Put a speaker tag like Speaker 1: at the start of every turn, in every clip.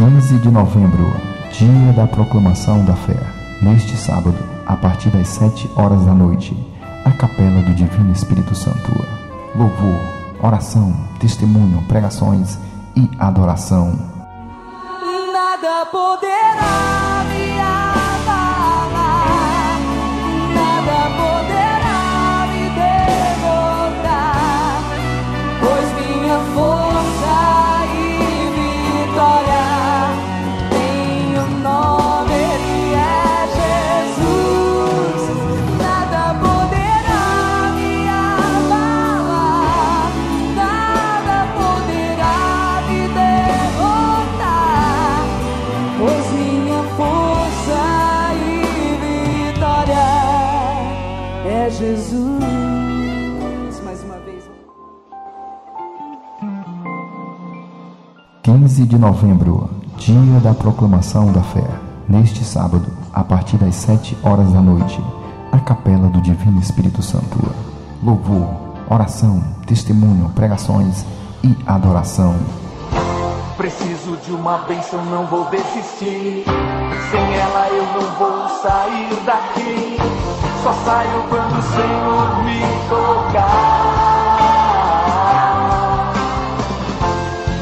Speaker 1: 15 de novembro, dia da proclamação da fé. Neste sábado, a partir das 7 horas da noite, a capela do Divino Espírito Santo. Louvor, oração, testemunho, pregações e adoração.
Speaker 2: Nada poderá me Jesus. Mais uma vez.
Speaker 1: 15 de novembro, dia da proclamação da fé. Neste sábado, a partir das 7 horas da noite, a capela do Divino Espírito Santo. Louvor, oração, testemunho, pregações e adoração.
Speaker 3: Preciso de uma bênção, não vou desistir. Sem ela eu não vou sair daqui. Só saio quando o Senhor me tocar.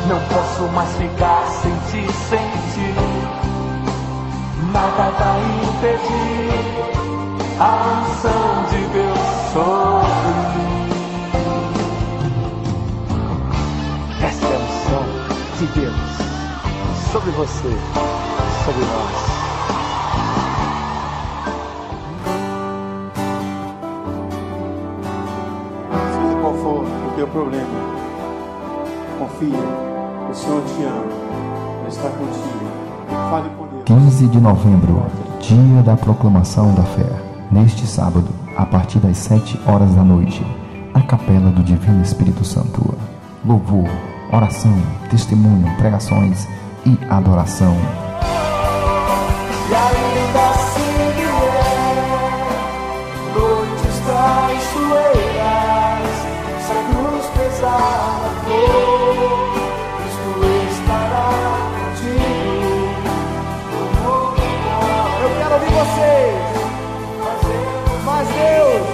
Speaker 3: Não posso mais ficar sem ti, sem ti. Nada vai impedir a unção de Deus sobre mim. Esta é a unção de Deus sobre você, sobre nós.
Speaker 4: For o teu problema, confia, o Senhor te ama, Ele está contigo. Fale com Deus.
Speaker 1: 15 de novembro, dia da proclamação da fé. Neste sábado, a partir das 7 horas da noite, a capela do Divino Espírito Santo. Louvor, oração, testemunho, pregações e adoração.
Speaker 3: Vocês. Mas Deus,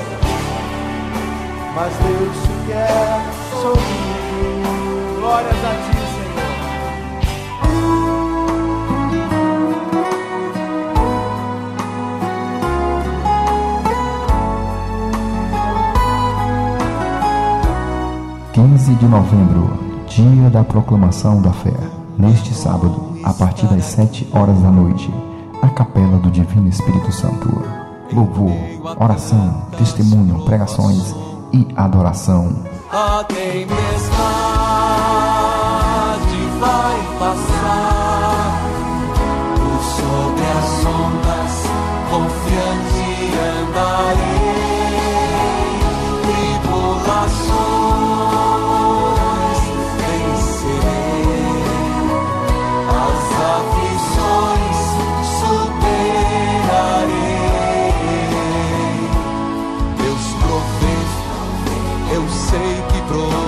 Speaker 3: mas Deus te quer sorrir. Glórias a ti,
Speaker 1: 15 de novembro, dia da proclamação da fé. Neste sábado, a partir das 7 horas da noite, a capela do Divino Espírito Santo. Louvor, oração, testemunho, pregações e adoração.
Speaker 2: A tempestade vai passar por sobre as ondas, confiante sei que provê.